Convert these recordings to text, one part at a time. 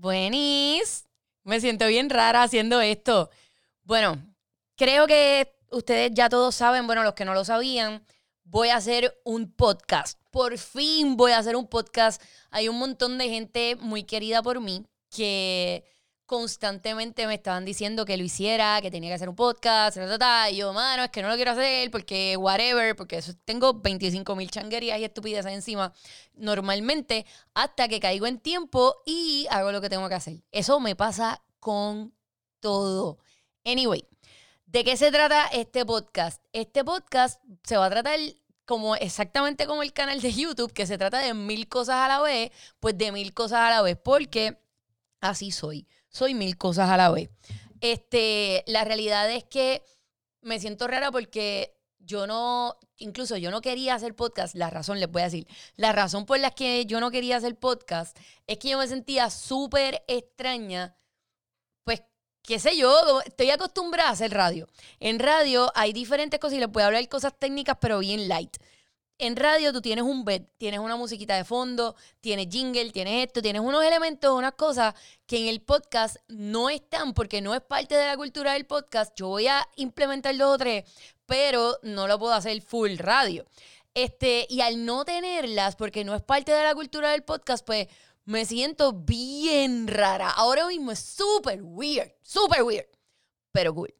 Buenis. Me siento bien rara haciendo esto. Bueno, creo que ustedes ya todos saben, bueno, los que no lo sabían, voy a hacer un podcast. Por fin voy a hacer un podcast. Hay un montón de gente muy querida por mí que constantemente me estaban diciendo que lo hiciera, que tenía que hacer un podcast, y yo, mano, es que no lo quiero hacer porque whatever, porque tengo 25 mil changuerías y estupideces encima normalmente hasta que caigo en tiempo y hago lo que tengo que hacer. Eso me pasa con todo. Anyway, ¿de qué se trata este podcast? Este podcast se va a tratar como exactamente como el canal de YouTube, que se trata de mil cosas a la vez, pues de mil cosas a la vez, porque así soy soy mil cosas a la vez. Este, la realidad es que me siento rara porque yo no, incluso yo no quería hacer podcast, la razón les voy a decir, la razón por la que yo no quería hacer podcast es que yo me sentía súper extraña, pues, qué sé yo, estoy acostumbrada a hacer radio. En radio hay diferentes cosas y les a hablar cosas técnicas, pero bien light en radio tú tienes un bed, tienes una musiquita de fondo, tienes jingle, tienes esto, tienes unos elementos, unas cosas que en el podcast no están porque no es parte de la cultura del podcast. Yo voy a implementar dos o tres, pero no lo puedo hacer full radio. Este, y al no tenerlas, porque no es parte de la cultura del podcast, pues me siento bien rara. Ahora mismo es súper weird, súper weird, pero cool.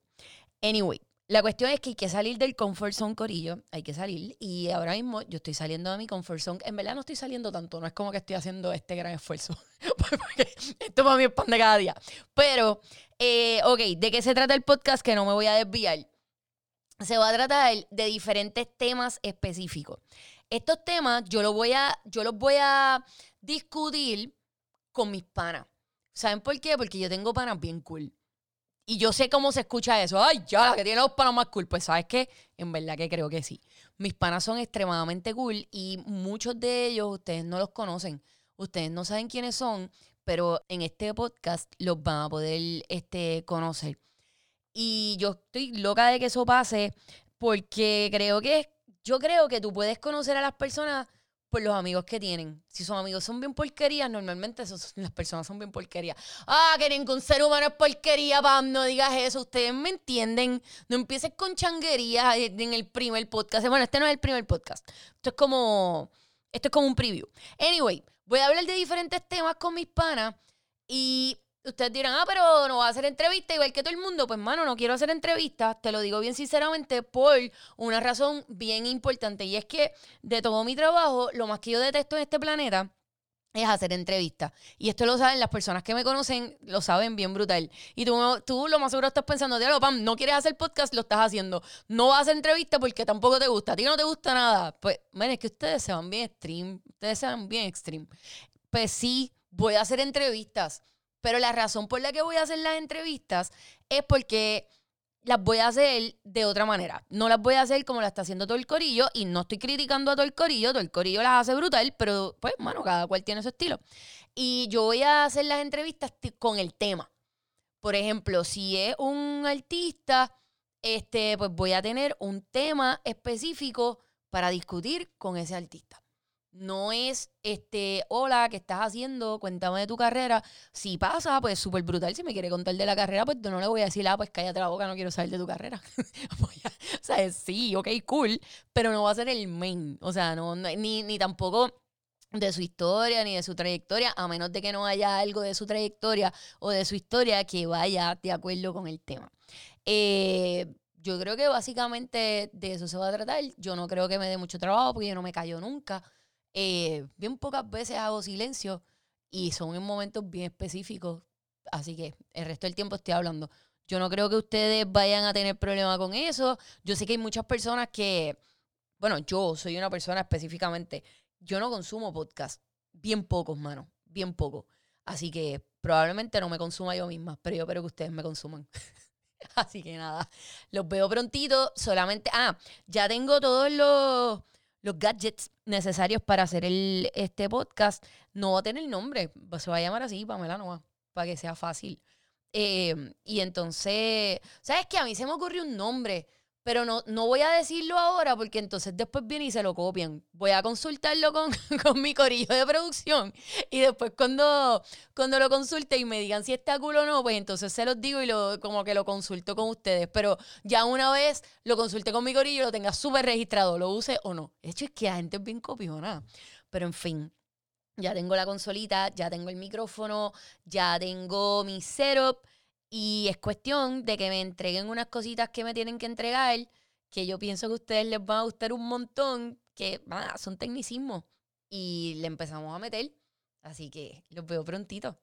Anyway, la cuestión es que hay que salir del comfort zone, Corillo. Hay que salir. Y ahora mismo yo estoy saliendo de mi comfort zone. En verdad no estoy saliendo tanto. No es como que estoy haciendo este gran esfuerzo. Porque esto para mí es pan de cada día. Pero, eh, ok, ¿de qué se trata el podcast? Que no me voy a desviar. Se va a tratar de diferentes temas específicos. Estos temas yo los voy a, yo los voy a discutir con mis panas. ¿Saben por qué? Porque yo tengo panas bien cool. Y yo sé cómo se escucha eso. Ay, ya, la que tiene los panas más cool. Pues, ¿sabes qué? En verdad que creo que sí. Mis panas son extremadamente cool y muchos de ellos ustedes no los conocen. Ustedes no saben quiénes son, pero en este podcast los van a poder este, conocer. Y yo estoy loca de que eso pase porque creo que, yo creo que tú puedes conocer a las personas por los amigos que tienen. Si sus amigos son bien porquerías, normalmente las personas son bien porquerías. Ah, que ningún ser humano es porquería, pam, no digas eso. Ustedes me entienden. No empieces con changuerías en el primer podcast. Bueno, este no es el primer podcast. Esto es como. Esto es como un preview. Anyway, voy a hablar de diferentes temas con mis panas. Y Ustedes dirán, ah, pero no va a hacer entrevista igual que todo el mundo. Pues, mano, no quiero hacer entrevistas. Te lo digo bien sinceramente por una razón bien importante. Y es que de todo mi trabajo, lo más que yo detesto en este planeta es hacer entrevistas. Y esto lo saben las personas que me conocen, lo saben bien brutal. Y tú, tú lo más seguro estás pensando, diablo, Pam, no quieres hacer podcast, lo estás haciendo. No vas a hacer entrevista porque tampoco te gusta. A ti no te gusta nada. Pues, miren, es que ustedes se van bien extreme. Ustedes se van bien extreme. Pues sí, voy a hacer entrevistas pero la razón por la que voy a hacer las entrevistas es porque las voy a hacer de otra manera. No las voy a hacer como las está haciendo todo el corillo y no estoy criticando a todo el corillo, todo el corillo las hace brutal, pero pues, bueno, cada cual tiene su estilo. Y yo voy a hacer las entrevistas con el tema. Por ejemplo, si es un artista, este, pues voy a tener un tema específico para discutir con ese artista. No es, este, hola, ¿qué estás haciendo? Cuéntame de tu carrera. Si pasa, pues súper brutal. Si me quiere contar de la carrera, pues no le voy a decir, ah, pues cállate la boca, no quiero saber de tu carrera. o sea, sí, ok, cool, pero no va a ser el main. O sea, no, ni, ni tampoco de su historia ni de su trayectoria, a menos de que no haya algo de su trayectoria o de su historia que vaya de acuerdo con el tema. Eh, yo creo que básicamente de eso se va a tratar. Yo no creo que me dé mucho trabajo porque yo no me callo nunca. Eh, bien pocas veces hago silencio y son en momentos bien específicos. Así que el resto del tiempo estoy hablando. Yo no creo que ustedes vayan a tener problema con eso. Yo sé que hay muchas personas que, bueno, yo soy una persona específicamente, yo no consumo podcast. Bien pocos, mano. Bien pocos. Así que probablemente no me consuma yo misma, pero yo espero que ustedes me consuman. Así que nada, los veo prontito. Solamente, ah, ya tengo todos los los gadgets necesarios para hacer el, este podcast. No va a tener nombre, se va a llamar así, Pamela Nova, para que sea fácil. Em, y entonces, ¿sabes qué? A mí se me ocurrió un nombre, pero no, no voy a decirlo ahora porque entonces después viene y se lo copian. Voy a consultarlo con, con mi corillo de producción y después cuando, cuando lo consulte y me digan si está cool o no, pues entonces se los digo y lo, como que lo consulto con ustedes. Pero ya una vez lo consulte con mi corillo, lo tenga súper registrado, lo use o no. De hecho, es que la gente es bien copiona. Pero en fin, ya tengo la consolita, ya tengo el micrófono, ya tengo mi setup y es cuestión de que me entreguen unas cositas que me tienen que entregar, que yo pienso que a ustedes les van a gustar un montón, que son tecnicismos y le empezamos a meter. Así que los veo prontito.